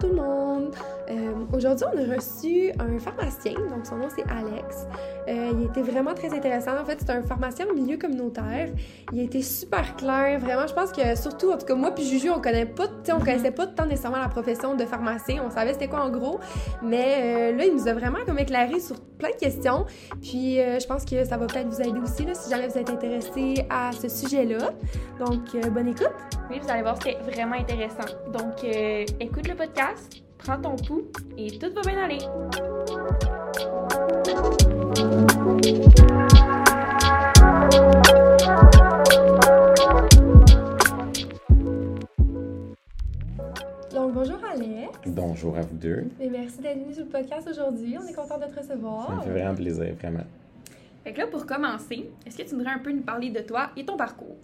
Bonjour tout le monde. Euh, Aujourd'hui, on a reçu un pharmacien, donc son nom c'est Alex. Euh, il était vraiment très intéressant. En fait, c'est un pharmacien au milieu communautaire. Il a été super clair. Vraiment, je pense que surtout, en tout cas, moi puis Juju, on connaît pas, on connaissait pas tant nécessairement la profession de pharmacien. On savait c'était quoi en gros, mais euh, là, il nous a vraiment comme éclairé sur plein de questions. Puis, euh, je pense que ça va peut-être vous aider aussi là, si jamais vous êtes intéressé à ce sujet-là. Donc, euh, bonne écoute. Oui, vous allez voir, c'est vraiment intéressant. Donc, euh, écoute le podcast, prends ton pouls et tout va bien aller. Donc, bonjour Alex. Bonjour à vous deux. Et merci d'être venu sur le podcast aujourd'hui. On est content de te recevoir. Ça me fait vraiment plaisir, vraiment. Fait que là, pour commencer, est-ce que tu voudrais un peu nous parler de toi et ton parcours?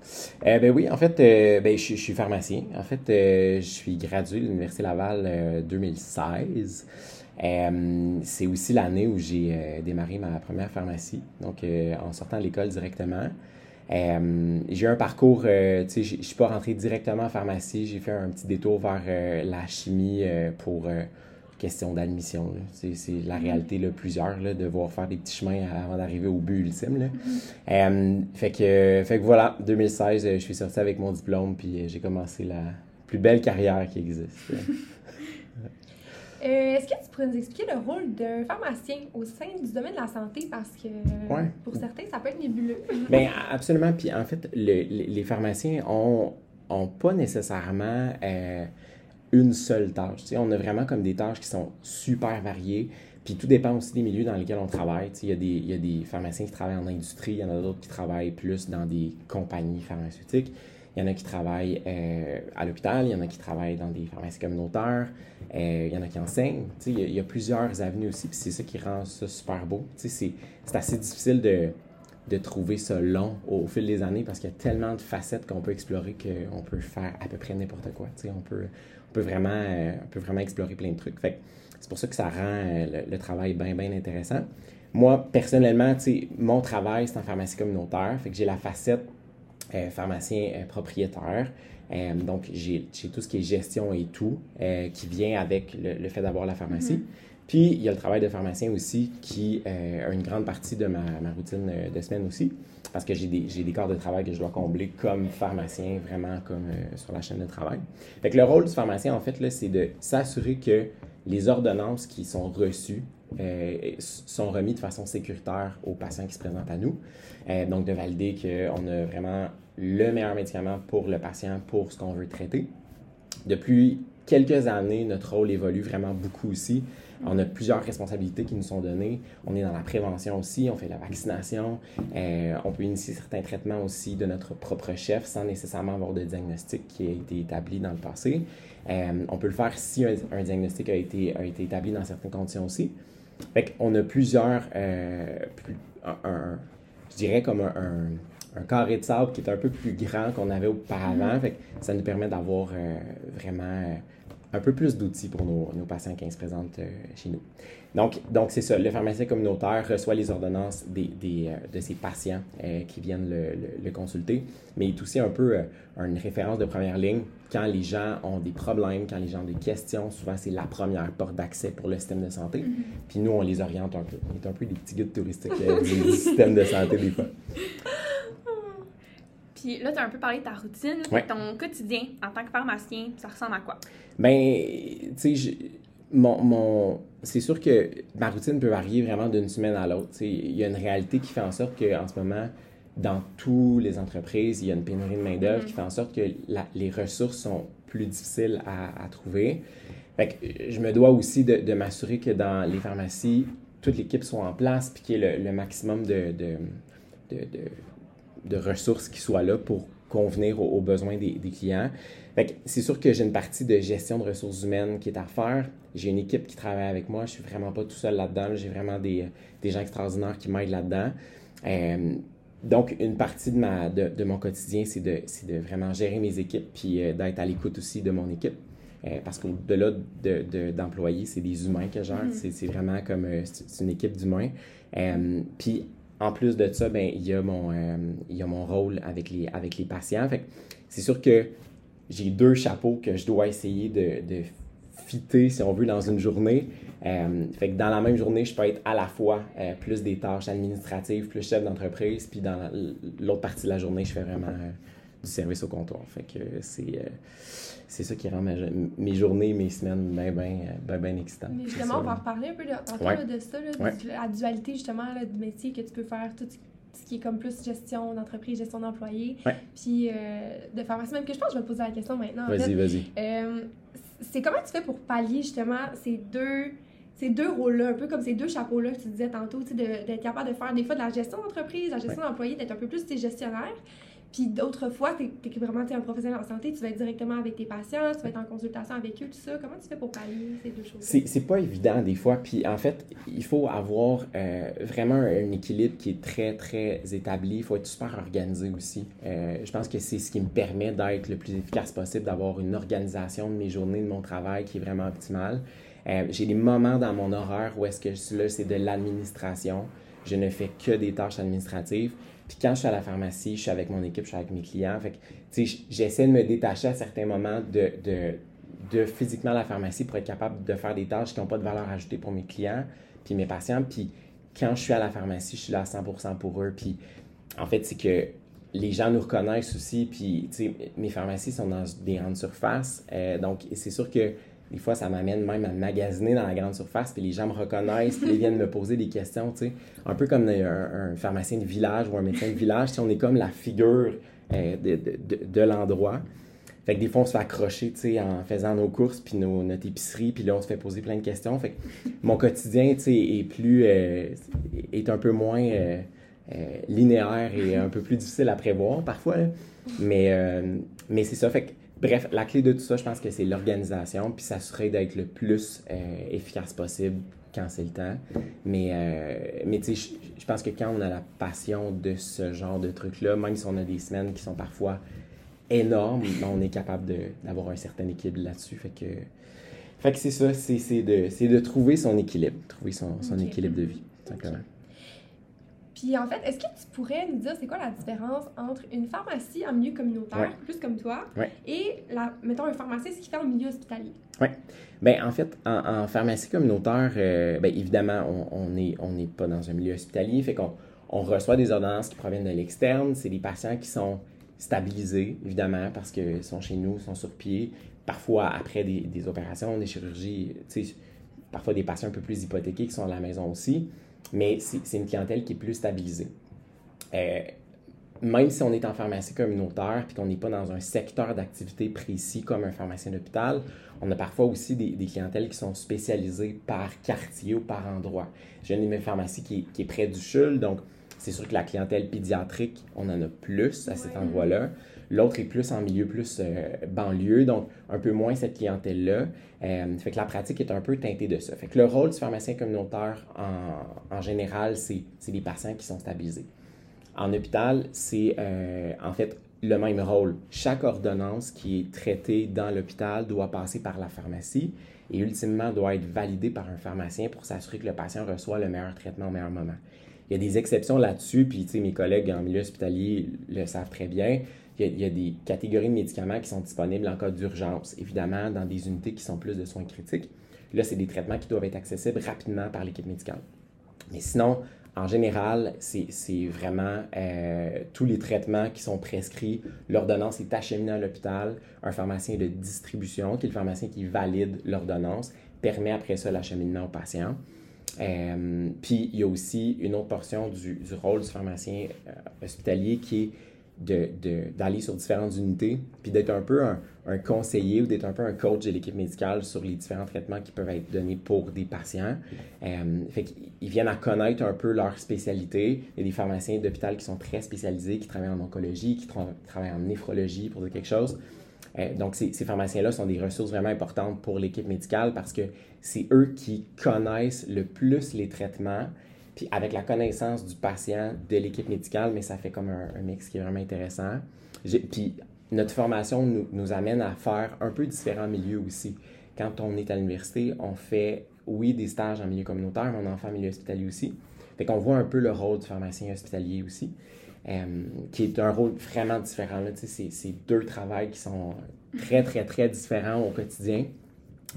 Euh, ben oui, en fait, euh, ben, je, suis pharmacien. En fait, euh, je suis gradué de l'Université Laval euh, 2016. Euh, c'est aussi l'année où j'ai démarré ma première pharmacie, donc en sortant de l'école directement. J'ai eu un parcours, tu sais, je suis pas rentré directement en pharmacie, j'ai fait un petit détour vers la chimie pour question d'admission. C'est c'est la réalité, là, plusieurs, là, de devoir faire des petits chemins avant d'arriver au but ultime. Là. Euh, fait, que, fait que voilà, 2016, euh, je suis sorti avec mon diplôme, puis euh, j'ai commencé la plus belle carrière qui existe. Euh, Est-ce que tu pourrais nous expliquer le rôle d'un pharmacien au sein du domaine de la santé? Parce que Ouais. pour certains, ça peut être nébuleux. Ben absolument. Puis en fait, le- les, les pharmaciens ont, ont pas nécessairement euh, une seule tâche. Tu sais, on a vraiment comme des tâches qui sont super variées. Puis tout dépend aussi des milieux dans lesquels on travaille. Il y, y a des pharmaciens qui travaillent en industrie, il y en a d'autres qui travaillent plus dans des compagnies pharmaceutiques. Il y en a qui travaillent euh, à l'hôpital, il y en a qui travaillent dans des pharmacies communautaires, euh, il y en a qui enseignent. Il y a- plusieurs avenues aussi, puis c'est ça qui rend ça super beau. C'est- assez difficile de, de trouver ça long au, fil des années parce qu'il y a tellement de facettes qu'on peut explorer qu'on peut faire à peu près n'importe quoi. On, peut, peut vraiment, euh, on peut vraiment explorer plein de trucs. Fait c'est pour ça que ça rend euh, le, travail bien, bien intéressant. Moi, personnellement, mon travail, c'est en pharmacie communautaire. Fait que j'ai la facette euh, pharmacien euh, propriétaire. Euh, donc, j'ai tout ce qui est gestion et tout euh, qui vient avec le, le fait d'avoir la pharmacie. Puis, il y a le travail de pharmacien aussi qui euh, a une grande partie de ma, routine euh, de semaine aussi. Parce que j'ai des, j'ai des corps de travail que je dois combler comme pharmacien, vraiment comme euh, sur la chaîne de travail. Fait le rôle du pharmacien, en fait, là, c'est de s'assurer que les ordonnances qui sont reçues euh, sont remis de façon sécuritaire aux patients qui se présentent à nous. Donc, de valider qu'on a vraiment le meilleur médicament pour le patient, pour ce qu'on veut traiter. Depuis quelques années, notre rôle évolue vraiment beaucoup aussi. On a plusieurs responsabilités qui nous sont données. On est dans la prévention aussi, on fait la vaccination. Euh, on peut initier certains traitements aussi de notre propre chef sans nécessairement avoir de diagnostic qui a été établi dans le passé. Euh, on peut le faire si un, un diagnostic a été, a été établi dans certaines conditions aussi. Fait qu'on a plusieurs, euh, plus- un- un- je dirais comme un, carré de sable qui est un peu plus grand qu'on avait auparavant. Fait que ça nous permet d'avoir euh, vraiment un peu plus d'outils pour nos, nos patients qui se présentent euh, chez nous. Donc, donc c'est ça, le pharmacien communautaire reçoit les ordonnances des, des, euh, de ses patients euh, qui viennent le, le- le consulter, mais il est aussi un peu euh, une référence de première ligne quand les gens ont des problèmes, quand les gens ont des questions. Souvent, c'est la première porte d'accès pour le système de santé. Puis nous, on les oriente un peu. On est un peu des petits guides touristiques du système de santé des fois. Puis là, tu as un peu parlé de ta routine, Ouais. ton quotidien en tant que pharmacien, ça ressemble à quoi? Ben, tu sais, mon, mon, c'est sûr que ma routine peut varier vraiment d'une semaine à l'autre. Il y a une réalité qui fait en sorte qu'en ce moment, dans toutes les entreprises, il y a une pénurie de main-d'œuvre qui fait en sorte que la- les ressources sont plus difficiles à, à trouver. Fait que je me dois aussi de, de m'assurer que dans les pharmacies, toute l'équipe soit en place puis qu'il y ait le, le maximum de, de, de, de- ressources qui soient là pour convenir aux, aux besoins des, des clients. C'est sûr que j'ai une partie de gestion de ressources humaines qui est à faire. J'ai une équipe qui travaille avec moi. Je suis vraiment pas tout seul là-dedans. J'ai vraiment des, des gens extraordinaires qui m'aident là-dedans. Euh, donc, une partie de, ma, de, de mon quotidien, c'est de, de vraiment gérer mes équipes puis euh, d'être à l'écoute aussi de mon équipe. Euh, parce qu'au-delà de, de- d'employés, c'est des humains que je gère. C'est, c'est vraiment comme c'est, une équipe d'humains. Puis, en plus de ça, ben, il y a mon, euh, il y a mon rôle avec les, avec les patients. Fait c'est sûr que j'ai deux chapeaux que je dois essayer de, de fitter, si on veut, dans une journée. Euh, fait que dans la même journée, je peux être à la fois euh, plus des tâches administratives, plus chef d'entreprise, puis dans l'autre partie de la journée, je fais vraiment du service au comptoir. Fait que c'est c'est ça qui rend mes journées, mes semaines bien, bien, bien excitantes. Mais justement, on va reparler un peu de, de ça, là, la dualité justement du métier que tu peux faire, tout ce qui est comme plus gestion d'entreprise, gestion d'employés. Puis de pharmacie, même que je pense que je vais te poser la question maintenant. Vas-y, vas-y. c'est comment tu fais pour pallier justement ces deux ces deux rôles-là, un peu comme ces deux chapeaux-là que tu disais tantôt, d'être capable de faire des fois de la gestion d'entreprise, la gestion d'employés, d'être un peu plus gestionnaire. Puis d'autres fois, tu es, vraiment un professionnel en santé, tu vas être directement avec tes patients, tu vas être en consultation avec eux, tout ça. Comment tu fais pour pallier ces deux choses? C'est pas évident des fois. Puis en fait, il faut avoir euh, vraiment un, équilibre qui est très, très établi. Il faut être super organisé aussi. Euh, je pense que c'est ce qui me permet d'être le plus efficace possible, d'avoir une organisation de mes journées, de mon travail qui est vraiment optimale. Euh, j'ai des moments dans mon horaire où est-ce que je suis là, c'est de l'administration. Je ne fais que des tâches administratives. Puis quand je suis à la pharmacie, je suis avec mon équipe, je suis avec mes clients. Fait que, j'essaie de me détacher à certains moments de, de, de, physiquement la pharmacie pour être capable de faire des tâches qui n'ont pas de valeur ajoutée pour mes clients, puis mes patients. Puis quand je suis à la pharmacie, je suis là à 100% pour eux. Puis en fait, c'est que les gens nous reconnaissent aussi. Puis, mes pharmacies sont dans des grandes surfaces. Euh, donc, c'est sûr que des fois, ça m'amène même à magasiner dans la grande surface, puis les gens me reconnaissent, puis ils viennent me poser des questions, tu sais. Un peu comme un, pharmacien de village ou un médecin de village, on est comme la figure euh, de, de, de, l'endroit. Fait que des fois, on se fait accrocher, tu sais, en faisant nos courses, puis nos, notre épicerie, puis là, on se fait poser plein de questions. Fait que mon quotidien, tu sais, est plus... Euh, est un peu moins euh, linéaire et un peu plus difficile à prévoir, parfois. Mais, mais c'est ça, fait Bref, la clé de tout ça, je pense que c'est l'organisation, puis s'assurer d'être le plus euh, efficace possible quand c'est le temps. Mais, euh, mais tu sais, je pense que quand on a la passion de ce genre de truc-là, même si on a des semaines qui sont parfois énormes, ben, on est capable d'avoir un certain équilibre là-dessus. Fait que, fait que c'est ça, c'est de, de trouver son équilibre, trouver son, son équilibre de vie, simplement. Puis en fait, est-ce que tu pourrais nous dire c'est quoi la différence entre une pharmacie en milieu communautaire, plus comme toi, et, la, mettons, un pharmacien qui fait en milieu hospitalier? Oui. Bien, en fait, en, pharmacie communautaire, euh, bien, évidemment, on n'est on est pas dans un milieu hospitalier, fait qu'on on reçoit des ordonnances qui proviennent de l'externe. C'est des patients qui sont stabilisés, évidemment, parce qu'ils sont chez nous, sont sur pied. Parfois, après des, des opérations, des chirurgies, parfois des patients un peu plus hypothéqués qui sont à la maison aussi mais c'est une clientèle qui est plus stabilisée. Euh, même si on est en pharmacie communautaire puis qu'on n'est pas dans un secteur d'activité précis comme un pharmacien d'hôpital, on a parfois aussi des, clientèles qui sont spécialisées par quartier ou par endroit. J'ai une de mes pharmacies qui est, près du CHUL, donc c'est sûr que la clientèle pédiatrique, on en a plus à cet endroit-là. L'autre est plus en milieu plus euh, banlieue, donc un peu moins cette clientèle-là. Euh, fait que la pratique est un peu teintée de ça. Fait que le rôle du pharmacien communautaire en, général, c'est les patients qui sont stabilisés. En hôpital, c'est euh, en fait le même rôle. Chaque ordonnance qui est traitée dans l'hôpital doit passer par la pharmacie et ultimement doit être validée par un pharmacien pour s'assurer que le patient reçoit le meilleur traitement au meilleur moment. Il y a des exceptions là-dessus, puis mes collègues en milieu hospitalier le savent très bien il y, a, des catégories de médicaments qui sont disponibles en cas d'urgence, évidemment, dans des unités qui sont plus de soins critiques. Là, c'est des traitements qui doivent être accessibles rapidement par l'équipe médicale. Mais sinon, en général, c'est vraiment euh, tous les traitements qui sont prescrits. L'ordonnance est acheminée à l'hôpital. Un pharmacien de distribution, qui est le pharmacien qui valide l'ordonnance, permet après ça l'acheminement au patient. Euh, puis, il y a aussi une autre portion du, rôle du pharmacien euh, hospitalier qui est d'aller de, sur différentes unités, puis d'être un peu un, conseiller ou d'être un peu un coach de l'équipe médicale sur les différents traitements qui peuvent être donnés pour des patients. Euh, fait qu'ils viennent à connaître un peu leur spécialité. Il y a des pharmaciens d'hôpital qui sont très spécialisés, qui travaillent en oncologie, qui travaillent en néphrologie pour dire quelque chose. Euh, donc, ces pharmaciens-là sont des ressources vraiment importantes pour l'équipe médicale parce que c'est eux qui connaissent le plus les traitements puis avec la connaissance du patient, de l'équipe médicale, mais ça fait comme un, mix qui est vraiment intéressant. Puis notre formation nous, amène à faire un peu différents milieux aussi. Quand on est à l'université, on fait, oui, des stages en milieu communautaire, mais on en fait en milieu hospitalier aussi. Fait qu'on voit un peu le rôle du pharmacien hospitalier aussi, euh, qui est un rôle vraiment différent. C'est deux travails qui sont très, très, très différents au quotidien.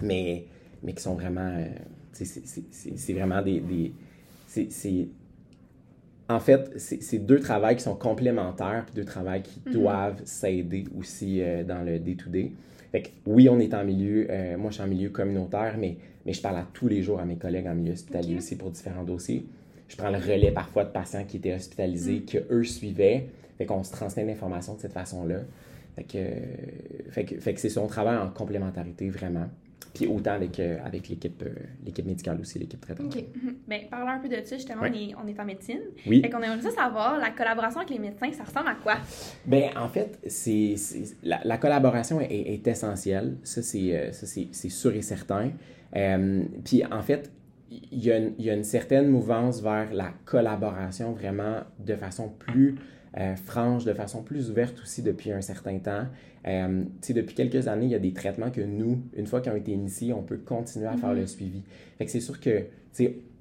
mais, mais qui sont vraiment. euh, c'est- vraiment des- c'est- en fait, c'est deux travails qui sont complémentaires, puis deux travails qui Mhm. doivent s'aider aussi euh, dans le day-to-day. Fait que oui, on est en milieu, euh, moi je suis en milieu communautaire, mais, mais je parle à tous les jours à mes collègues en milieu hospitalier aussi pour différents dossiers. Je prends le relais parfois de patients qui étaient hospitalisés, que eux suivaient. Fait qu'on se transmet l'information de cette façon-là. Fait que, euh, fait que, fait que c'est son travail en complémentarité vraiment. Puis autant avec, euh, avec l'équipe euh, l'équipe médicale aussi, l'équipe traitante. OK. Ben, parlons un peu de ça, justement, Ouais. on, est, on est en médecine. Oui. Fait qu'on aimerait ça savoir, la collaboration avec les médecins, ça ressemble à quoi? Ben, en fait, c'est, la, la collaboration est, est essentielle. Ça, c'est, euh, ça, c'est, c'est sûr et certain. Euh, puis, en fait, il y, a une, il y a une certaine mouvance vers la collaboration vraiment de façon plus euh, franche, de façon plus ouverte aussi depuis un certain temps. Euh, depuis quelques années, il y a des traitements que nous, une fois qu'ils ont été initiés, on peut continuer à faire le suivi. Fait que c'est sûr que,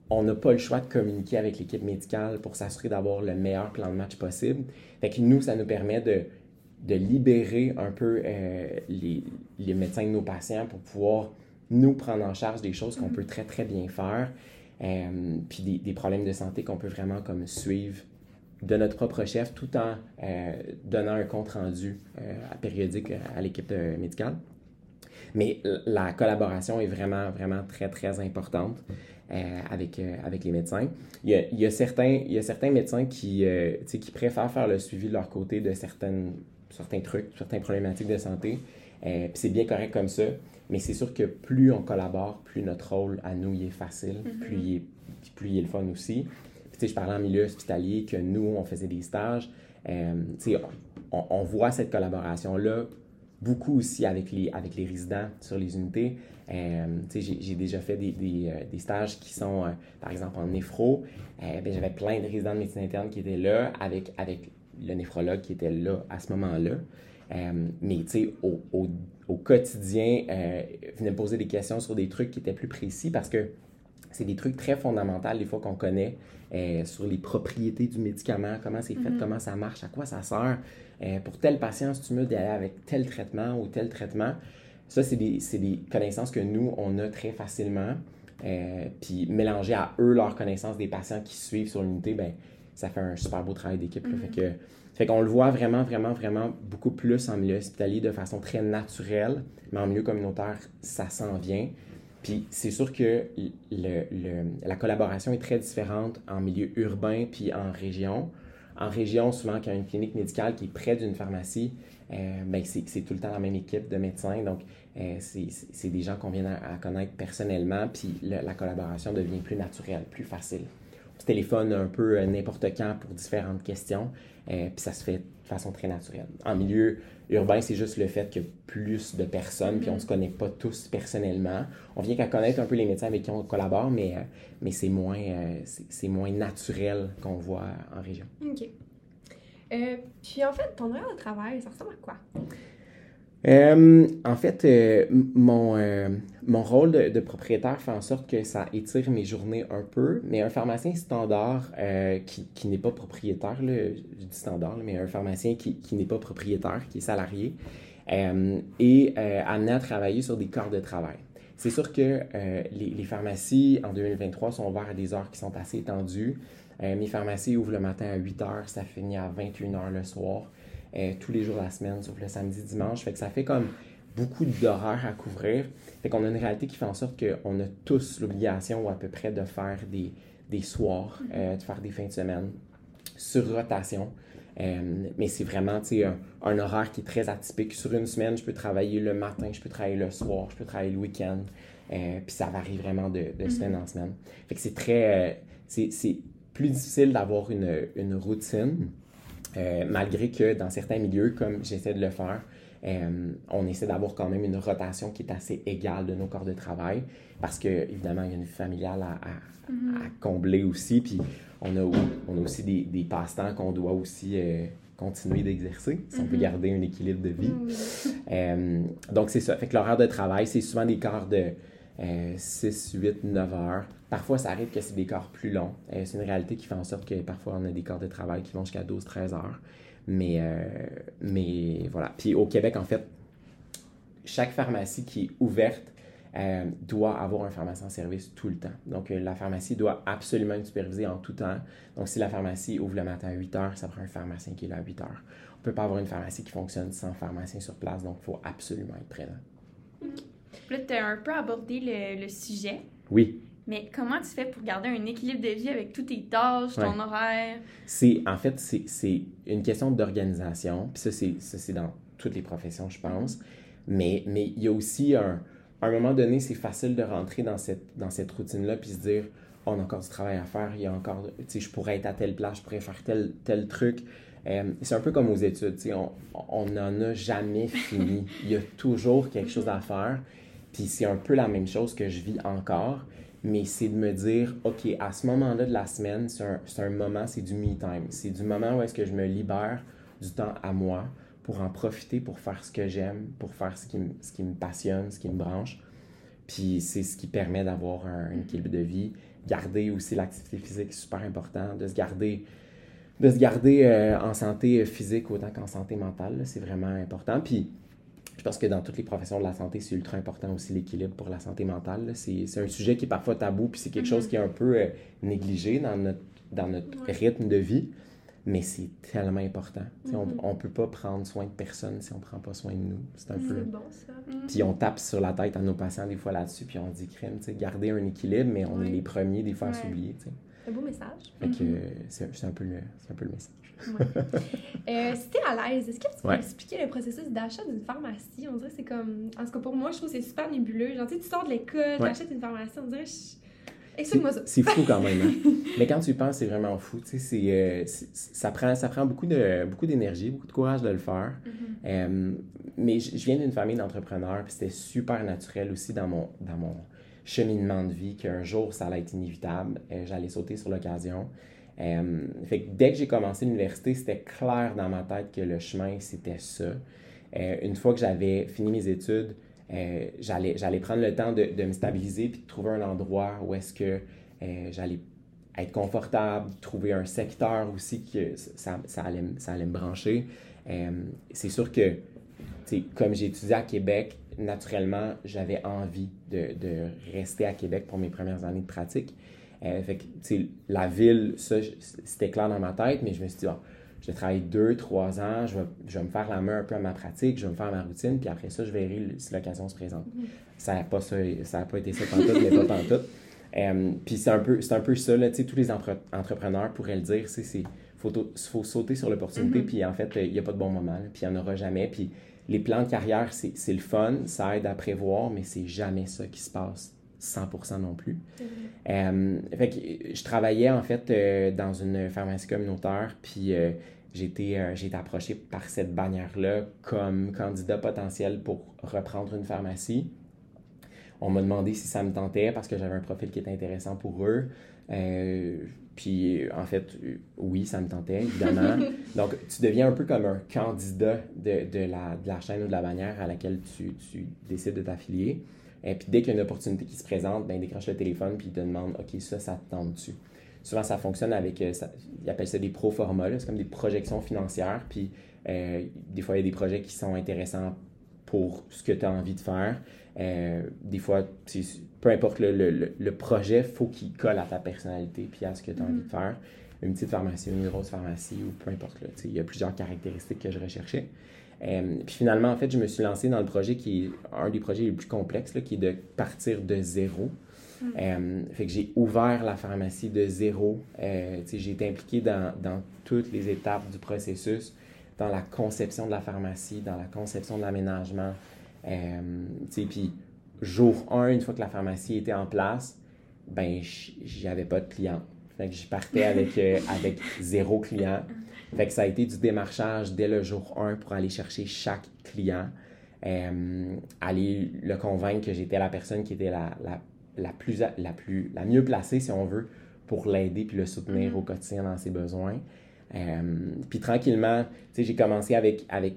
on n'a pas le choix de communiquer avec l'équipe médicale pour s'assurer d'avoir le meilleur plan de match possible. Fait que nous, ça nous permet de, de libérer un peu euh, les, les médecins de nos patients pour pouvoir nous prendre en charge des choses qu'on peut très, très bien faire. euh, puis des, des problèmes de santé qu'on peut vraiment comme suivre de notre propre chef tout en euh, donnant un compte rendu euh, périodique à l'équipe euh, médicale. Mais la collaboration est vraiment, vraiment très, très importante euh, avec, euh, avec les médecins. Il y a, il y a certains, il y a certains médecins qui, euh, qui préfèrent faire le suivi de leur côté de certaines, certains trucs, certaines problématiques de santé. Euh, Puis c'est bien correct comme ça. Mais c'est sûr que plus on collabore, plus notre rôle à nous il est facile, plus, il est, plus il est le fun aussi. Je parlais en milieu hospitalier que nous, on faisait des stages. Euh, on, voit cette collaboration-là beaucoup aussi avec les, avec les résidents sur les unités. Euh, j'ai, déjà fait des, des, euh, stages qui sont, euh, par exemple, en néphro. Ben, j'avais plein de résidents de médecine interne qui étaient là avec, avec le néphrologue qui était là à ce moment-là. Mais au, au, au quotidien, euh, venait me poser des questions sur des trucs qui étaient plus précis parce que c'est des trucs très fondamentaux des fois qu'on connaît euh, sur les propriétés du médicament, comment c'est fait, comment ça marche, à quoi ça sert. Euh, pour tel patient, si tu me d'aller avec tel traitement ou tel traitement, ça, c'est des, des connaissances que nous, on a très facilement. Euh, puis mélanger à eux leurs connaissances des patients qui suivent sur l'unité, ben, ça fait un super beau travail d'équipe. là. Fait que fait qu'on le voit vraiment, vraiment, vraiment beaucoup plus en milieu hospitalier de façon très naturelle, mais en milieu communautaire, ça s'en vient. Puis c'est sûr que la collaboration est très différente en milieu urbain puis en région. En région, souvent, quand il y a une clinique médicale qui est près d'une pharmacie, euh, ben, c'est tout le temps la même équipe de médecins. Donc, euh, c'est des gens qu'on vient à, connaître personnellement, puis la collaboration devient plus naturelle, plus facile. Téléphone un peu euh, n'importe quand pour différentes questions, euh, puis ça se fait de façon très naturelle. En milieu urbain, c'est juste le fait que plus de personnes, puis on se connaît pas tous personnellement. On vient qu'à connaître un peu les médecins avec qui on collabore, mais, euh, mais c'est moins, c'est moins naturel qu'on voit en région. OK. Euh, puis en fait, ton horaire de travail, ça ressemble à quoi? Euh, en fait, euh, mon, euh, mon rôle de, propriétaire fait en sorte que ça étire mes journées un peu, mais un pharmacien standard qui, qui n'est pas propriétaire, je dis standard, mais un pharmacien qui, qui n'est pas propriétaire, qui est salarié, est amené à travailler sur des corps de travail. C'est sûr que les, pharmacies en 2023 sont ouvertes à des heures qui sont assez étendues. Mes pharmacies ouvrent le matin à 8 heures, ça finit à 21 heures le soir euh, tous les jours de la semaine, sauf le samedi, dimanche. Fait que ça fait comme beaucoup d'horaires à couvrir. Fait qu'on a une réalité qui fait en sorte qu'on a tous l'obligation, ou à peu près, de faire des, des soirs, euh, de faire des fins de semaine sur rotation. Euh, mais c'est vraiment un, un horaire qui est très atypique. Sur une semaine, je peux travailler le matin, je peux travailler le soir, je peux travailler le week-end. Euh, puis ça varie vraiment de, de semaine en semaine. Fait que c'est très. euh, c'est, c'est plus difficile d'avoir une, une routine, euh, malgré que dans certains milieux, comme j'essaie de le faire, euh, on essaie d'avoir quand même une rotation qui est assez égale de nos corps de travail, parce que évidemment, il y a une vie familiale à, à- à combler aussi, puis on a, on a aussi des, des passe-temps qu'on doit aussi euh, continuer d'exercer, si on peut garder un équilibre de vie. Euh, donc, c'est ça. Fait que l'horaire de travail, c'est souvent des quarts de euh, 6, 8, 9 heures. Parfois, ça arrive que c'est des quarts plus longs. Euh, c'est une réalité qui fait en sorte que parfois, on a des quarts de travail qui vont jusqu'à 12, 13 heures. Mais, euh, mais voilà. Puis au Québec, en fait, chaque pharmacie qui est ouverte euh, doit avoir un pharmacien en service tout le temps. Donc, euh, la pharmacie doit absolument être supervisée en tout temps. Donc, si la pharmacie ouvre le matin à 8 heures, ça prend un pharmacien qui est là à 8 heures. On ne peut pas avoir une pharmacie qui fonctionne sans pharmacien sur place, donc il faut absolument être présent. Là, tu as un peu abordé le, le sujet. Oui. Mais comment tu fais pour garder un équilibre de vie avec toutes tes tâches, ton Ouais. horaire? C'est, en fait, c'est, c'est une question d'organisation. Puis ça, c'est, dans toutes les professions, je pense. Mais, mais il y a aussi un, à un moment donné, c'est facile de rentrer dans cette, dans cette routine-là puis se dire, Oh, on a encore du travail à faire, il y a encore, tu sais, je pourrais être à telle place, je pourrais faire tel, tel truc. Euh, c'est un peu comme aux études, tu sais, on on n'en a jamais fini. Il y a toujours quelque chose à faire. Puis c'est un peu la même chose que je vis encore, mais c'est de me dire, OK, à ce moment-là de la semaine, c'est un, un moment, c'est du me time. C'est du moment où est-ce que je me libère du temps à moi pour en profiter, pour faire ce que j'aime, pour faire ce qui, me- ce qui me passionne, ce qui me branche. Puis c'est ce qui permet d'avoir un, un équilibre de vie. Garder aussi l'activité physique, c'est super important. De se garder, de se garder euh, en santé physique autant qu'en santé mentale, c'est vraiment important. Puis je pense que dans toutes les professions de la santé, c'est ultra important aussi l'équilibre pour la santé mentale. C'est un sujet qui est parfois tabou, puis c'est quelque chose qui est un peu euh, négligé dans notre, dans notre Ouais. rythme de vie. Mais c'est tellement important. On ne peut pas prendre soin de personne si on ne prend pas soin de nous. C'est un peu. Bon, ça. Puis on tape sur la tête à nos patients des fois là-dessus, puis on dit crème, garder un équilibre, mais on Ouais. est les premiers des fois à s'oublier. Un beau message. Fait que Mhm. c'est c'est un, peu le- c'est un peu le message. Euh, si t'es à l'aise, est-ce que tu peux Ouais. expliquer le processus d'achat d'une pharmacie? On dirait que c'est comme. En tout cas, pour moi, je trouve que c'est super nébuleux. Genre, tu sais, tu sors de l'école, Ouais. t'achètes une pharmacie, on dirait. je- C'est Explique-moi ça. c'est fou quand même. hein. Mais quand tu y penses, c'est vraiment fou. Tu sais, c'est, euh, c'est- ça prend, ça prend beaucoup, de, beaucoup d'énergie, beaucoup de courage de le faire. Euh, mais je je viens d'une famille d'entrepreneurs, puis c'était super naturel aussi dans mon, dans mon cheminement de vie qu'un jour, ça allait être inévitable. J'allais sauter sur l'occasion. Euh, fait que dès que j'ai commencé l'université, c'était clair dans ma tête que le chemin, c'était ça. Euh, une fois que j'avais fini mes études, euh, j'allais, prendre le temps de, de me stabiliser puis de trouver un endroit où est-ce que j'allais être confortable, trouver un secteur aussi que ça, ça, allait, ça allait me brancher. C'est sûr que, comme j'ai étudié à Québec, naturellement, j'avais envie de, de rester à Québec pour mes premières années de pratique. Euh, fait que, la ville, ça, c'était clair dans ma tête, mais je me suis dit, je vais travailler deux, trois ans, je vais, je vais me faire la main un peu à ma pratique, je vais me faire ma routine, puis après ça, je verrai si l'occasion se présente. Ça n'a pas, ça, ça a pas été ça pantoute, mais pas pantoute. Euh, puis c'est un peu, un peu ça, là, tous les entrepreneurs pourraient le dire, c'est, faut, faut sauter sur l'opportunité, Mhm. puis en fait, il n'y a pas de bon moment, puis il n'y en aura jamais, puis les plans de carrière, c'est, c'est le fun, ça aide à prévoir, mais c'est jamais ça qui se passe 100% non plus. Euh, fait que je travaillais en fait euh, dans une pharmacie communautaire, puis euh, j'ai été, j'ai été approché par cette bannière-là comme candidat potentiel pour reprendre une pharmacie. On m'a demandé si ça me tentait parce que j'avais un profil qui était intéressant pour eux. Puis en fait, oui, ça me tentait, évidemment. Donc, tu deviens un peu comme un candidat de, de, la, de la chaîne ou de la bannière à laquelle tu, tu décides de t'affilier. Et puis dès qu'il y a une opportunité qui se présente, ben, décroche le téléphone puis il te demande OK, ça, ça te tente-tu Souvent, ça fonctionne avec, euh, ça, ils appellent ça des pro forma, là. c'est comme des projections financières. Puis euh, des fois, il y a des projets qui sont intéressants pour ce que tu as envie de faire. Euh, des fois, peu importe le, le, le- projet, faut qu'il colle à ta personnalité puis à ce que tu as envie de faire. Une petite pharmacie, une grosse pharmacie ou peu importe. Là, il y a plusieurs caractéristiques que je recherchais. Euh, puis finalement, en fait, je me suis lancé dans le projet qui est un des projets les plus complexes, là, qui est de partir de zéro. Euh, fait que j'ai ouvert la pharmacie de zéro. J'ai été impliqué dans, dans toutes les étapes du processus, dans la conception de la pharmacie, dans la conception de l'aménagement. Euh, puis jour 1, une fois que la pharmacie était en place, ben, j'avais pas de clients. Fait que je partais avec, euh, avec zéro client. Fait que ça a été du démarchage dès le jour 1 pour aller chercher chaque client, euh, aller le convaincre que j'étais la personne qui était la, la, la, plus, la, plus, la mieux placée, si on veut, pour l'aider puis le soutenir Mhm. au quotidien dans ses besoins. Euh, puis tranquillement, j'ai commencé avec, avec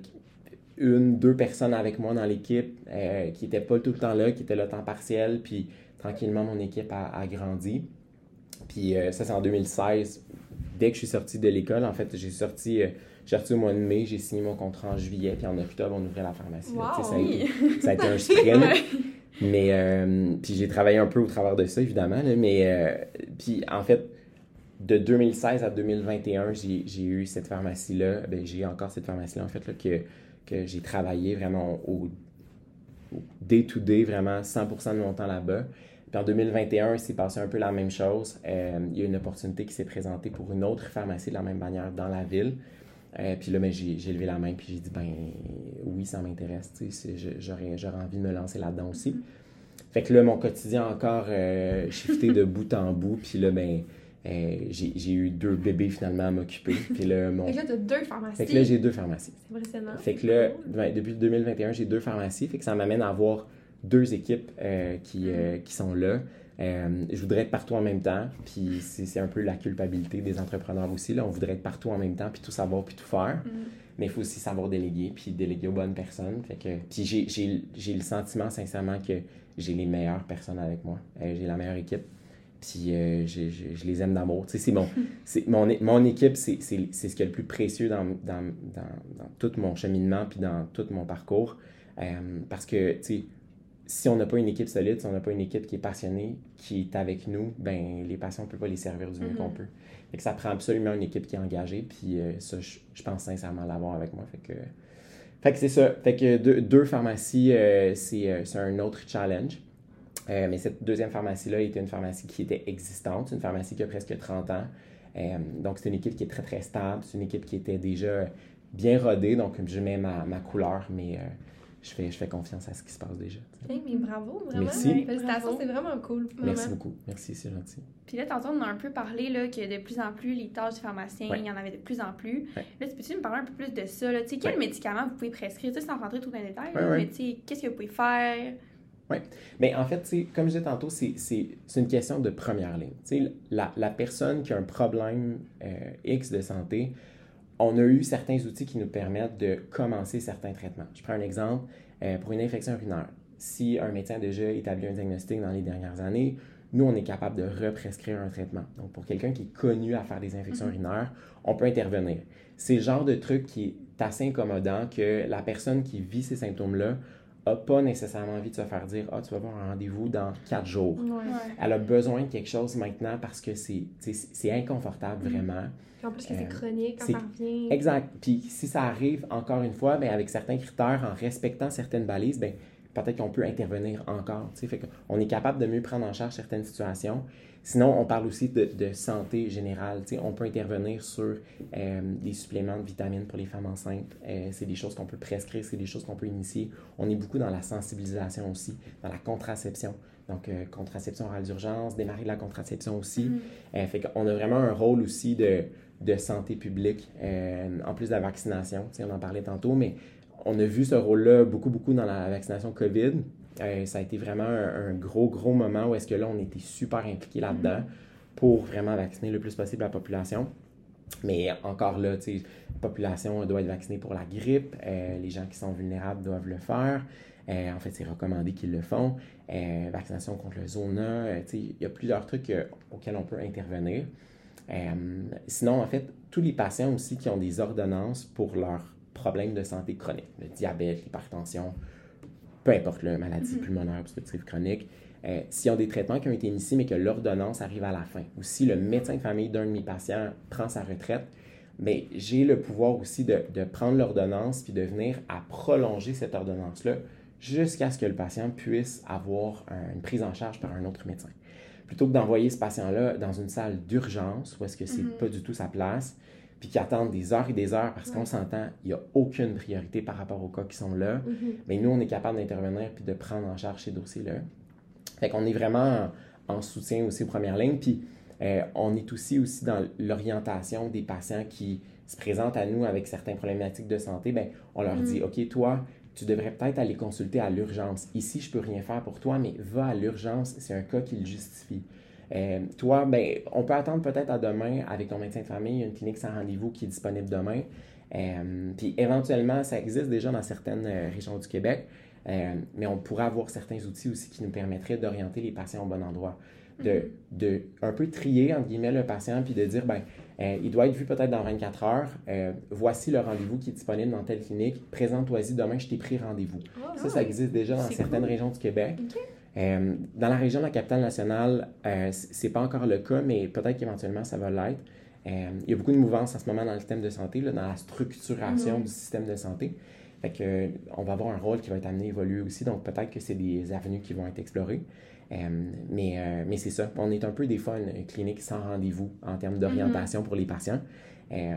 une, deux personnes avec moi dans l'équipe euh, qui n'étaient pas tout le temps là, qui étaient là temps partiel, puis tranquillement, mon équipe a, a grandi. Puis euh, ça, c'est en 2016. Dès que je suis sorti de l'école, en fait, j'ai sorti, euh, sorti au mois de mai, j'ai signé mon contrat en juillet, puis en octobre, on ouvrait la pharmacie. là. Ça, a été, ça a été un sprint. Mais, puis j'ai travaillé un peu au travers de ça, évidemment. là, mais, puis en fait, de 2016 à 2021, j'ai eu cette pharmacie-là. Ben, j'ai encore cette pharmacie-là, en fait, là, que, j'ai travaillé vraiment au day-to-day, vraiment 100% de mon temps là-bas. Puis en 2021, c'est passé un peu la même chose. Euh, il y a une opportunité qui s'est présentée pour une autre pharmacie de la même manière dans la ville. Euh, puis là, ben, j'ai levé la main puis j'ai dit, ben oui, ça m'intéresse. J'aurais envie de me lancer là-dedans aussi. Fait que là, mon quotidien encore euh, de bout en bout. Puis là, ben, euh, j'ai eu deux bébés finalement à m'occuper. Puis là, mon... Fait que là, t'as deux pharmacies. Fait que là, j'ai deux pharmacies. C'est impressionnant. Fait que là, ben, depuis 2021, j'ai deux pharmacies. Fait que ça m'amène à avoir deux équipes euh, qui, euh, qui sont là. Euh, je voudrais être partout en même temps. Puis c'est un peu la culpabilité des entrepreneurs aussi. Là. On voudrait être partout en même temps, puis tout savoir, puis tout faire. Mm. Mais il faut aussi savoir déléguer, puis déléguer aux bonnes personnes. Fait que, puis j'ai- le sentiment, sincèrement, que j'ai les meilleures personnes avec moi. J'ai la meilleure équipe. Puis euh, je, je- je les aime d'amour. Tu sais, c'est mon, c'est mon, équipe, c'est c'est- c'est ce qui est le plus précieux dans, dans, dans, dans tout mon cheminement, puis dans tout mon parcours. Euh, parce que, tu sais, si on n'a pas une équipe solide, si on n'a pas une équipe qui est passionnée, qui est avec nous, ben les patients, on ne peut pas les servir du mieux Mhm. qu'on peut. Fait que ça prend absolument une équipe qui est engagée, puis euh, ça, je, je pense sincèrement l'avoir avec moi. Fait que, fait que c'est ça. Fait que deux, deux pharmacies, c'est c'est un autre challenge. Euh, mais cette deuxième pharmacie-là était une pharmacie qui était existante, une pharmacie qui a presque 30 ans. Euh, donc, c'est une équipe qui est très, très stable. C'est une équipe qui était déjà bien rodée. Donc, je mets ma, ma couleur, mais euh, je, fais, je fais confiance à ce qui se passe déjà. Hey, mais bravo, vraiment. Merci. Félicitations, c'est vraiment cool. Merci beaucoup. Merci, c'est gentil. Puis là, tantôt, on a un peu parlé là, que de plus en plus, les tâches du pharmacien, Ouais. il y en avait de plus en plus. Ouais. Là, tu peux-tu me parler un peu plus de ça? Là? Quels Ouais. médicaments vous pouvez prescrire? Sans rentrer tout dans les détails, mais qu'est-ce que vous pouvez faire? Mais en fait, comme je disais tantôt, c'est une question de première ligne. La, la personne qui a un problème euh, X de santé, on a eu certains outils qui nous permettent de commencer certains traitements. Je prends un exemple. euh, pour une infection urinaire, si un médecin a déjà établi un diagnostic dans les dernières années, nous, on est capable de represcrire un traitement. Donc, pour quelqu'un qui est connu à faire des infections Mhm. urinaires, on peut intervenir. C'est le genre de truc qui est assez incommodant que la personne qui vit ces symptômes-là n'a pas nécessairement envie de se faire dire Ah, tu vas avoir un rendez-vous dans quatre jours. Ouais. Elle a besoin de quelque chose maintenant parce que c'est inconfortable Mhm. vraiment. Puis en plus que Euh, c'est chronique, quand ça revient. Exact. Puis si ça arrive encore une fois, ben, avec certains critères, en respectant certaines balises, ben, peut-être qu'on peut intervenir encore. tu sais. Fait qu'on est capable de mieux prendre en charge certaines situations. Sinon, on parle aussi de, de santé générale. tu sais. On peut intervenir sur euh, des suppléments de vitamines pour les femmes enceintes. Euh, c'est des choses qu'on peut prescrire, c'est des choses qu'on peut initier. On est beaucoup dans la sensibilisation aussi, dans la contraception. Donc, euh, contraception orale d'urgence, démarrer de la contraception aussi. Euh, fait qu'on a vraiment un rôle aussi de, de santé publique, en plus de la vaccination. Tu sais, on en parlait tantôt, mais on a vu ce rôle-là beaucoup, beaucoup dans la vaccination COVID. Euh, ça a été vraiment un, un gros, gros moment où est-ce que là, on était super impliqués là-dedans pour vraiment vacciner le plus possible la population. Mais encore là, la population doit être vaccinée pour la grippe. euh, les gens qui sont vulnérables doivent le faire. Euh, en fait, c'est recommandé qu'ils le font. Vaccination contre le zona. tu sais, il y a plusieurs trucs auxquels on peut intervenir. Sinon, en fait, tous les patients aussi qui ont des ordonnances pour leurs problèmes de santé chronique, le diabète, l'hypertension, peu importe la maladie Mhm. pulmonaire obstructive chronique, euh, s'ils ont des traitements qui ont été initiés mais que l'ordonnance arrive à la fin, ou si le médecin de famille d'un de mes patients prend sa retraite, mais j'ai le pouvoir aussi de, de prendre l'ordonnance puis de venir à prolonger cette ordonnance-là jusqu'à ce que le patient puisse avoir un- une prise en charge par un autre médecin. Plutôt que d'envoyer ce patient-là dans une salle d'urgence où est-ce que c'est Mhm. pas du tout sa place, puis qui attendent des heures et des heures parce qu'on s'entend, il n'y a aucune priorité par rapport aux cas qui sont là. Mhm. Mais nous, on est capable d'intervenir puis de prendre en charge ces dossiers-là. Fait qu'on est vraiment en, en soutien aussi aux premières lignes. Puis euh, on est aussi, aussi dans l'orientation des patients qui se présentent à nous avec certaines problématiques de santé. Ben, on leur Mm. dit, OK, toi, tu devrais peut-être aller consulter à l'urgence. Ici, je peux rien faire pour toi, mais va à l'urgence, c'est un cas qui le justifie. Euh, toi, ben, on peut attendre peut-être à demain avec ton médecin de famille, il y a une clinique sans rendez-vous qui est disponible demain. Euh, puis éventuellement, ça existe déjà dans certaines euh, régions du Québec. Euh, mais on pourrait avoir certains outils aussi qui nous permettraient d'orienter les patients au bon endroit. De, de un peu trier, entre guillemets, le patient, puis de dire, ben, euh, il doit être vu peut-être dans 24 heures. Euh, voici le rendez-vous qui est disponible dans telle clinique. Présente-toi-y demain, je t'ai pris rendez-vous. Ah, ça, ça existe déjà dans certaines cool. régions du Québec. Ok. Euh, dans la région de la capitale nationale, euh, c'est pas encore le cas, mais peut-être qu'éventuellement ça va l'être. Euh, il y a beaucoup de mouvances en ce moment dans le système de santé, là, dans la structuration Mhm. du système de santé. Fait que, euh, on va avoir un rôle qui va être amené à évoluer aussi, donc peut-être que c'est des avenues qui vont être explorées. Mais mais c'est ça, on est un peu des fois une clinique sans rendez-vous en termes d'orientation pour les patients. Euh,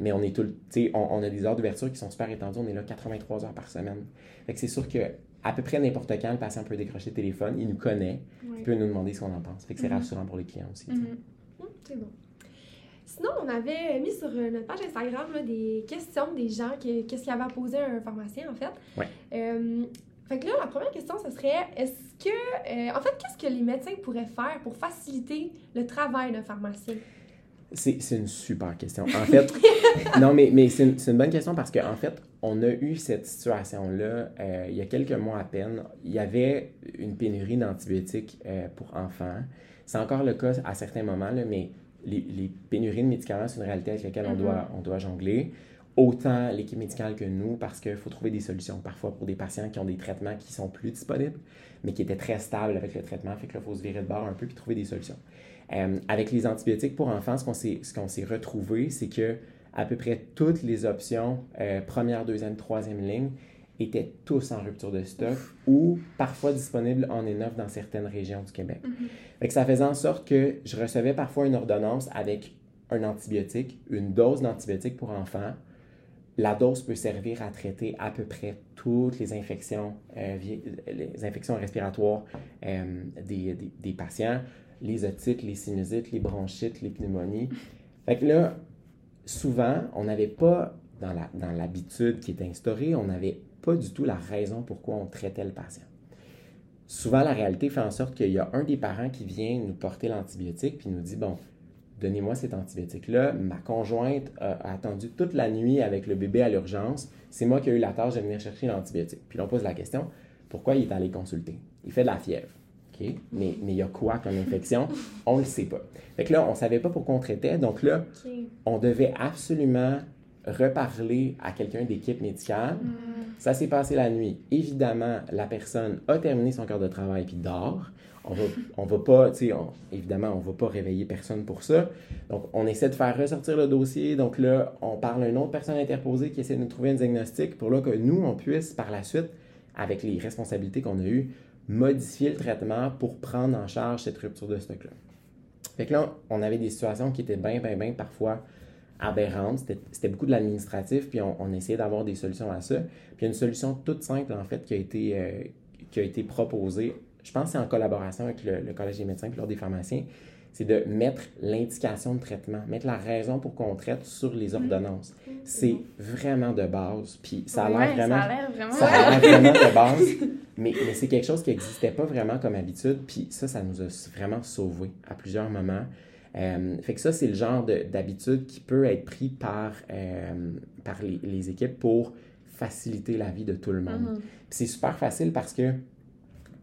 mais on est tout, on, on a des heures d'ouverture qui sont super étendues, on est là 83 heures par semaine. Fait que c'est sûr que à peu près n'importe quand, le patient peut décrocher le téléphone, il nous connaît, Ouais. il peut nous demander ce qu'on en pense. Fait que c'est Mhm. rassurant pour les clients aussi. Mhm. Hum, c'est bon. Sinon, on avait mis sur euh, notre page Instagram là, des questions des gens, que- qu'est-ce qu'ils avaient à poser à un pharmacien, en fait. Ouais. Euh, fait que là, la première question, ce serait est-ce que. euh, en fait, qu'est-ce que les médecins pourraient faire pour faciliter le travail d'un pharmacien? C'est une super question. En fait, non, mais, mais c'est une, bonne question parce qu'en fait, on a eu cette situation-là euh, il y a quelques mois à peine. Il y avait une pénurie d'antibiotiques euh, pour enfants. C'est encore le cas à certains moments, là, mais les, les pénuries de médicaments, c'est une réalité avec laquelle on, doit, on doit jongler. Autant l'équipe médicale que nous, parce qu'il faut trouver des solutions parfois pour des patients qui ont des traitements qui sont plus disponibles, mais qui étaient très stables avec le traitement. Fait que là, il faut se virer de bord un peu puis trouver des solutions. Euh, avec les antibiotiques pour enfants, ce qu'on s'est, ce qu'on s'est retrouvé, c'est que à peu près toutes les options, euh, première, deuxième, troisième ligne, étaient tous en rupture de stock ou parfois disponibles en et neuf dans certaines régions du Québec. Fait que ça faisait en sorte que je recevais parfois une ordonnance avec un antibiotique, une dose d'antibiotique pour enfants. La dose peut servir à traiter à peu près toutes les infections, euh, les infections respiratoires euh, des, des- des patients, les otites, les sinusites, les bronchites, les pneumonies. Fait que là, souvent, on n'avait pas, dans dans l'habitude qui est instaurée, on n'avait pas du tout la raison pourquoi on traitait le patient. Souvent, la réalité fait en sorte qu'il y a un des parents qui vient nous porter l'antibiotique puis nous dit Bon, donnez-moi cet antibiotique-là. Ma conjointe a attendu toute la nuit avec le bébé à l'urgence. C'est moi qui ai eu la tâche de venir chercher l'antibiotique. Puis on pose la question Pourquoi il est allé consulter? Il fait de la fièvre. OK? Mais, mais il y a quoi comme infection? On ne le sait pas. Fait que là, on ne savait pas pourquoi on traitait. Donc là, on devait absolument reparler à quelqu'un d'équipe médicale. Ça s'est passé la nuit. Évidemment, la personne a terminé son quart de travail puis dort. On va, on va pas, tu sais, évidemment, on va pas réveiller personne pour ça. Donc, on essaie de faire ressortir le dossier. Donc là, on parle à une autre personne interposée qui essaie de nous trouver un diagnostic pour là que nous, on puisse, par la suite, avec les responsabilités qu'on a eues, modifier le traitement pour prendre en charge cette rupture de stock-là. Fait que là, on avait des situations qui étaient bien, bien, bien parfois aberrantes. C'était- beaucoup de l'administratif, puis on, on essayait d'avoir des solutions à ça. Puis une solution toute simple, en fait, qui a été, euh, qui a été proposée. Je pense que c'est en collaboration avec le, le Collège des médecins et l'Ordre des pharmaciens. C'est de mettre l'indication de traitement, mettre la raison pour qu'on traite sur les ordonnances. C'est vraiment de base. Puis ça a l'air Ouais, vraiment Ça a l'air vraiment. ça a l'air vraiment de base, mais, mais c'est quelque chose qui n'existait pas vraiment comme habitude, puis ça, ça nous a vraiment sauvés à plusieurs moments. Euh, fait que ça, c'est le genre de- d'habitude qui peut être pris par, euh, par les, les équipes pour faciliter la vie de tout le monde. Puis c'est super facile parce que,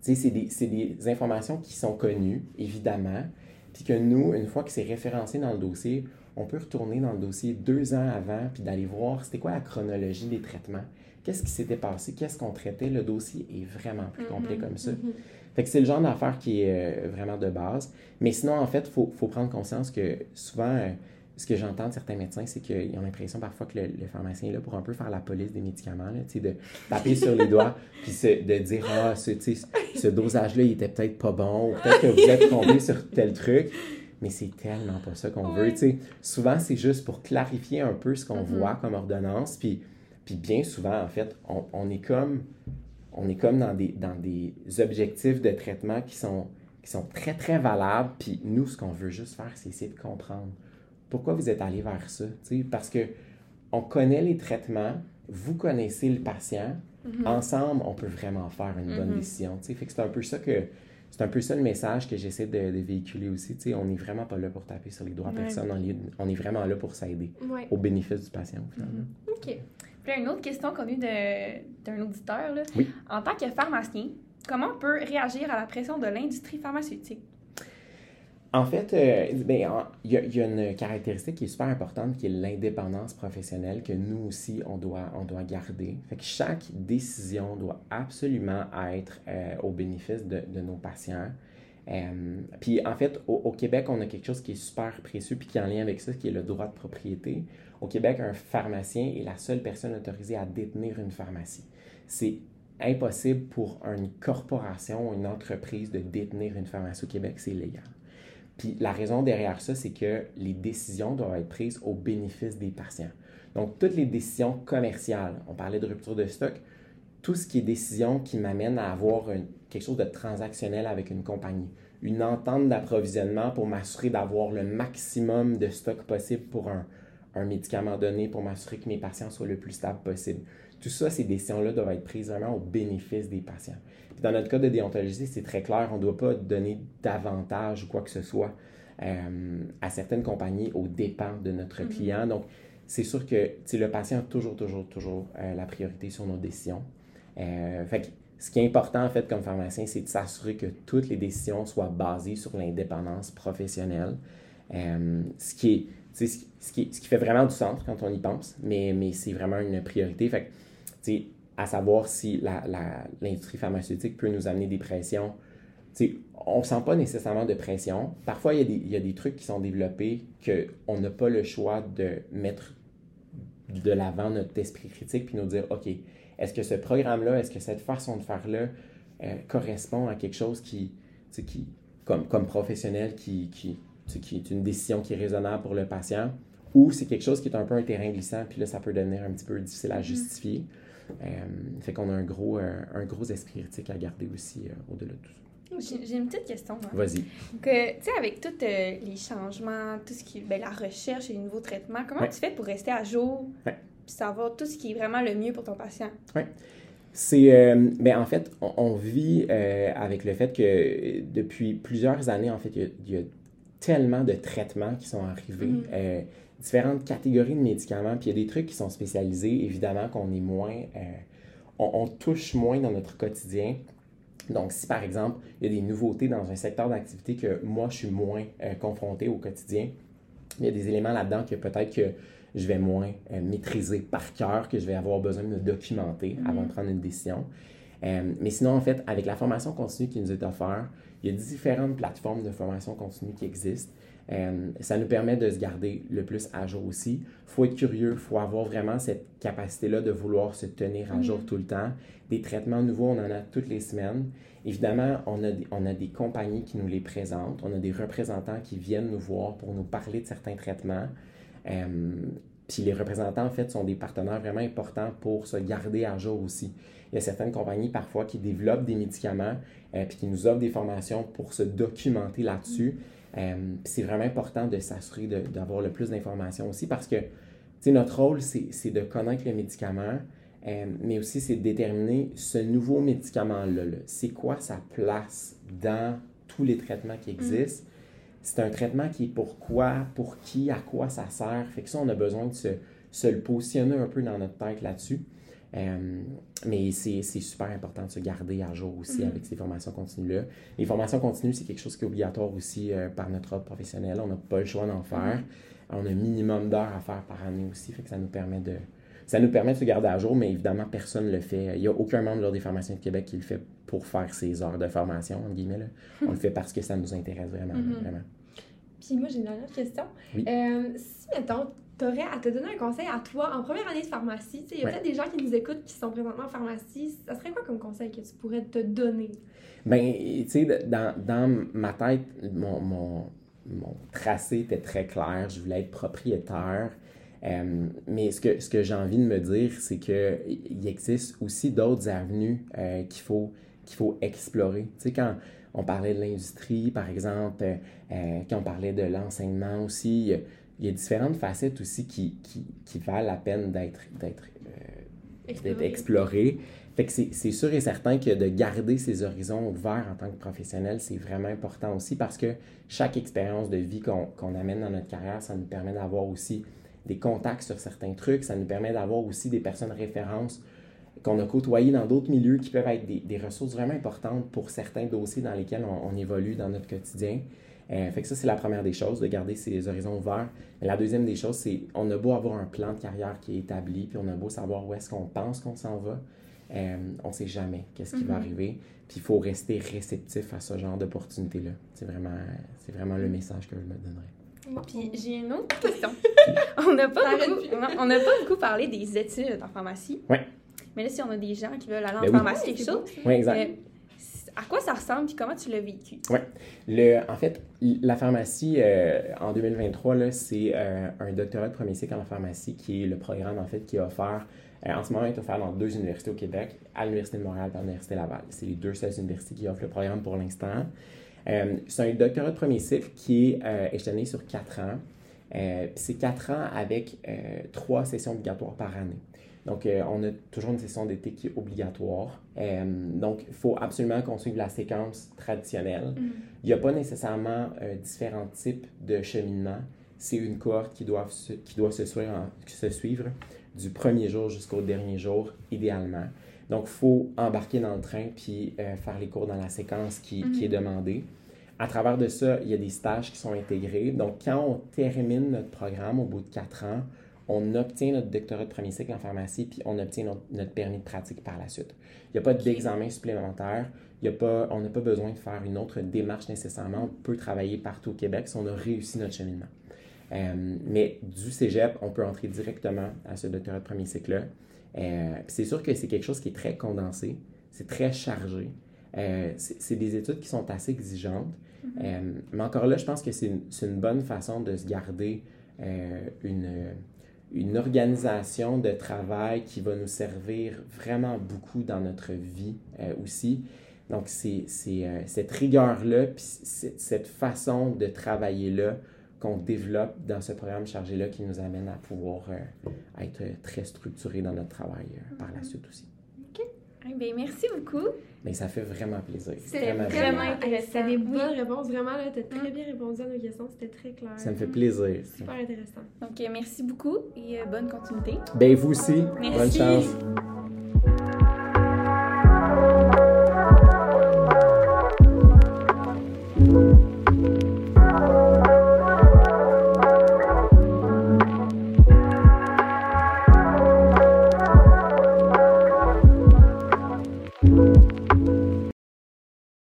c'est des, c'est des informations qui sont connues, évidemment, puis que nous, une fois que c'est référencé dans le dossier, on peut retourner dans le dossier deux ans avant, puis d'aller voir c'était quoi la chronologie des traitements, qu'est-ce qui s'était passé, qu'est-ce qu'on traitait. Le dossier est vraiment plus complet Mhm, comme ça. Fait que c'est le genre d'affaire qui est euh, vraiment de base. Mais sinon, en fait, il faut, faut prendre conscience que souvent, euh, ce que j'entends de certains médecins, c'est qu'ils ont l'impression parfois que le, le pharmacien est là pour un peu faire la police des médicaments, là, de taper sur les doigts, puis se- de dire Ah, ce, ce dosage-là, il était peut-être pas bon, ou peut-être que vous êtes tombé sur tel truc. Mais c'est tellement pas ça qu'on veut. Ouais. tu sais. Souvent, c'est juste pour clarifier un peu ce qu'on Mhm. voit comme ordonnance. Puis, puis bien souvent, en fait, on, on est comme on est comme dans des, dans des objectifs de traitement qui sont, qui sont très, très valables. Puis nous, ce qu'on veut juste faire, c'est essayer de comprendre pourquoi vous êtes allé vers ça. Parce que on connaît les traitements, vous connaissez le patient. Mhm. Ensemble, on peut vraiment faire une bonne Mhm. décision. Fait que c'est un peu ça que c'est un peu ça le message que j'essaie de, de véhiculer aussi. On n'est vraiment pas là pour taper sur les doigts à Ouais. personne. On est, on est vraiment là pour s'aider Ouais. au bénéfice du patient, finalement. OK. Puis là, une autre question qu'on a eue d'un auditeur. Là. Oui. En tant que pharmacien, comment on peut réagir à la pression de l'industrie pharmaceutique? En fait, euh, ben, en- il y, a- il y a une caractéristique qui est super importante, qui est l'indépendance professionnelle que nous aussi, on doit, on doit garder. Fait que chaque décision doit absolument être euh, au bénéfice de, de nos patients. Euh, puis en fait, au, au Québec, on a quelque chose qui est super précieux puis qui est en lien avec ça, qui est le droit de propriété. Au Québec, un pharmacien est la seule personne autorisée à détenir une pharmacie. C'est impossible pour une corporation ou une entreprise de détenir une pharmacie au Québec, c'est illégal. Puis la raison derrière ça, c'est que les décisions doivent être prises au bénéfice des patients. Donc, toutes les décisions commerciales, on parlait de rupture de stock, tout ce qui est décision qui m'amène à avoir quelque chose de transactionnel avec une compagnie, une entente d'approvisionnement pour m'assurer d'avoir le maximum de stock possible pour un, un médicament donné, pour m'assurer que mes patients soient le plus stable possible. Tout ça, ces décisions-là doivent être prises vraiment au bénéfice des patients. Puis dans notre cas de déontologie, c'est très clair, on ne doit pas donner davantage ou quoi que ce soit euh, à certaines compagnies aux dépens de notre Mhm. client. Donc, c'est sûr que le patient a toujours, toujours, toujours euh, la priorité sur nos décisions. Euh, fait que ce qui est important, en fait, comme pharmacien, c'est de s'assurer que toutes les décisions soient basées sur l'indépendance professionnelle. Ce, qui est, sais, ce, qui- ce qui, fait vraiment du sens quand on y pense, mais, mais c'est vraiment une priorité. Fait que, à savoir si l'industrie pharmaceutique peut nous amener des pressions. On ne sent pas nécessairement de pression. Parfois, il y, a des, il y a des trucs qui sont développés qu'on n'a pas le choix de mettre de l'avant notre esprit critique puis nous dire, OK, est-ce que ce programme-là, est-ce que cette façon de faire-là euh, correspond à quelque chose qui, qui comme, comme professionnel, qui, qui, qui est une décision qui est raisonnable pour le patient, ou c'est quelque chose qui est un peu un terrain glissant, puis là, ça peut devenir un petit peu difficile à justifier. Euh, fait qu'on a un gros, euh, un gros esprit critique à garder aussi euh, au-delà de tout ça. J'ai une petite question. Vas-y. Euh, tu sais, avec tous euh, les changements, tout ce qui ben, la recherche et les nouveaux traitements, comment Ouais. tu fais pour rester à jour Ouais. puis savoir tout ce qui est vraiment le mieux pour ton patient? C'est, euh, ben, en fait, on, on vit euh, avec le fait que depuis plusieurs années, en fait, il y a, il y a tellement de traitements qui sont arrivés, Mhm. euh, différentes catégories de médicaments, puis il y a des trucs qui sont spécialisés, évidemment qu'on est moins, euh, on, on touche moins dans notre quotidien. Donc, si par exemple, il y a des nouveautés dans un secteur d'activité que moi, je suis moins euh, confronté au quotidien, il y a des éléments là-dedans que peut-être que je vais moins maîtriser par cœur, que je vais avoir besoin de me documenter avant de prendre une décision. Mais sinon, en fait, avec la formation continue qui nous est offerte, il y a différentes plateformes de formation continue qui existent. Euh, ça nous permet de se garder le plus à jour aussi. Il faut être curieux, il faut avoir vraiment cette capacité-là de vouloir se tenir à jour tout le temps. Des traitements nouveaux, on en a toutes les semaines. Évidemment, on a, des, on a des compagnies qui nous les présentent, on a des représentants qui viennent nous voir pour nous parler de certains traitements. Euh, puis les représentants, en fait, sont des partenaires vraiment importants pour se garder à jour aussi. Il y a certaines compagnies parfois qui développent des médicaments euh, puis qui nous offrent des formations pour se documenter là-dessus. Euh, puis c'est vraiment important de s'assurer d'avoir le plus d'informations aussi parce que tu sais, notre rôle, c'est de connaître le médicament, euh, mais aussi c'est de déterminer ce nouveau médicament-là. là, C'est quoi sa place dans tous les traitements qui existent? C'est un traitement qui est pour quoi, pour qui, à quoi ça sert. Fait que ça, on a besoin de se, se le positionner un peu dans notre tête là-dessus. Euh, mais c'est super important de se garder à jour aussi Mhm. avec ces formations continues-là. Les formations continues, c'est quelque chose qui est obligatoire aussi euh, par notre ordre professionnel. On n'a pas le choix d'en faire. On a un minimum d'heures à faire par année aussi, fait que ça nous permet de ça nous permet de se garder à jour, mais évidemment, personne ne le fait. Il n'y a aucun membre de l'Ordre des pharmaciens de Québec qui le fait pour faire ses heures de formation, entre guillemets. là. On le fait parce que ça nous intéresse vraiment. Mhm. vraiment. Puis moi, j'ai une dernière question. Oui. Euh, si, mettons, t'aurais à te donner un conseil à toi en première année de pharmacie, tu il y a Ouais. peut-être des gens qui nous écoutent qui sont présentement en pharmacie, ça serait quoi comme conseil que tu pourrais te donner? Ben, tu sais, dans, dans ma tête, mon, mon, mon tracé était très clair. Je voulais être propriétaire. Euh, mais ce que, ce que j'ai envie de me dire, c'est qu'il existe aussi d'autres avenues euh, qu'il faut, qu'il faut explorer. Tu sais, quand on parlait de l'industrie, par exemple, euh, euh, quand on parlait de l'enseignement aussi, il y, a, différentes facettes aussi qui, qui, qui valent la peine d'être d'être, euh, d'être explorées. Fait que c'est c'est sûr et certain que de garder ses horizons ouverts en tant que professionnel, c'est vraiment important aussi parce que chaque expérience de vie qu'on qu'on amène dans notre carrière, ça nous permet d'avoir aussi des contacts sur certains trucs. Ça nous permet d'avoir aussi des personnes références qu'on a côtoyées dans d'autres milieux qui peuvent être des, des, ressources vraiment importantes pour certains dossiers dans lesquels on, on évolue dans notre quotidien. Euh, fait que ça, c'est la première des choses, de garder ses horizons ouverts. Mais la deuxième des choses, c'est on a beau avoir un plan de carrière qui est établi, puis on a beau savoir où est-ce qu'on pense qu'on s'en va, euh, on ne sait jamais qu'est-ce qui va Mhm. arriver. Puis il faut rester réceptif à ce genre d'opportunité-là. C'est vraiment, c'est vraiment le message que je me donnerais. Puis j'ai une autre question. on n'a pas, beaucoup- on pas beaucoup parlé des études en pharmacie. Ouais. Mais là, si on a des gens qui veulent aller en Ben oui. pharmacie, quelque C'est chose. Oui, exact. euh, à quoi ça ressemble puis comment tu l'as vécu? Le, en fait, la pharmacie, euh, en 2023, là, c'est euh, un doctorat de premier cycle en pharmacie qui est le programme, en fait, qui est offert, euh, en ce moment, il est offert dans deux universités au Québec, à l'Université de Montréal et à l'Université Laval. C'est les deux seules universités qui offrent le programme pour l'instant. Euh, c'est un doctorat de premier cycle qui est euh, échelonné sur quatre ans. Euh, puis c'est quatre ans avec euh, trois sessions obligatoires par année. Donc, euh, on a toujours une session d'été qui est obligatoire. Euh, donc, il faut absolument qu'on suive la séquence traditionnelle. Il n'y a pas nécessairement euh, différents types de cheminement. C'est une cohorte qui doit se, qui doit se, suivre, en- se suivre du premier jour jusqu'au dernier jour, idéalement. Donc, il faut embarquer dans le train puis euh, faire les cours dans la séquence qui, qui est demandée. À travers de ça, il y a des stages qui sont intégrés. Donc, quand on termine notre programme au bout de quatre ans, on obtient notre doctorat de premier cycle en pharmacie, puis on obtient notre, notre permis de pratique par la suite. Il n'y a pas d'examen supplémentaire. Il y a pas, on n'a pas besoin de faire une autre démarche nécessairement. On peut travailler partout au Québec si on a réussi notre cheminement. Euh, mais du cégep, on peut entrer directement à ce doctorat de premier cycle-là. Euh, c'est sûr que c'est quelque chose qui est très condensé, c'est très chargé. Euh, c'est des études qui sont assez exigeantes. Euh, mais encore là, je pense que c'est une, bonne façon de se garder une, une organisation de travail qui va nous servir vraiment beaucoup dans notre vie euh, aussi. Donc, c'est euh, cette rigueur-là, puis cette façon de travailler-là qu'on développe dans ce programme chargé-là qui nous amène à pouvoir euh, être très structuré dans notre travail euh, par la suite aussi. Eh bien, merci beaucoup. Mais ça fait vraiment plaisir. C'était Vraiment vraiment intéressant. C'était des Oui. bonnes réponses. Vraiment, là, t'as très Mm. bien répondu à nos questions. C'était très clair. Ça me fait plaisir. Super intéressant. Donc, merci beaucoup et euh, bonne continuité. Ben, vous aussi. Merci. Bonne chance.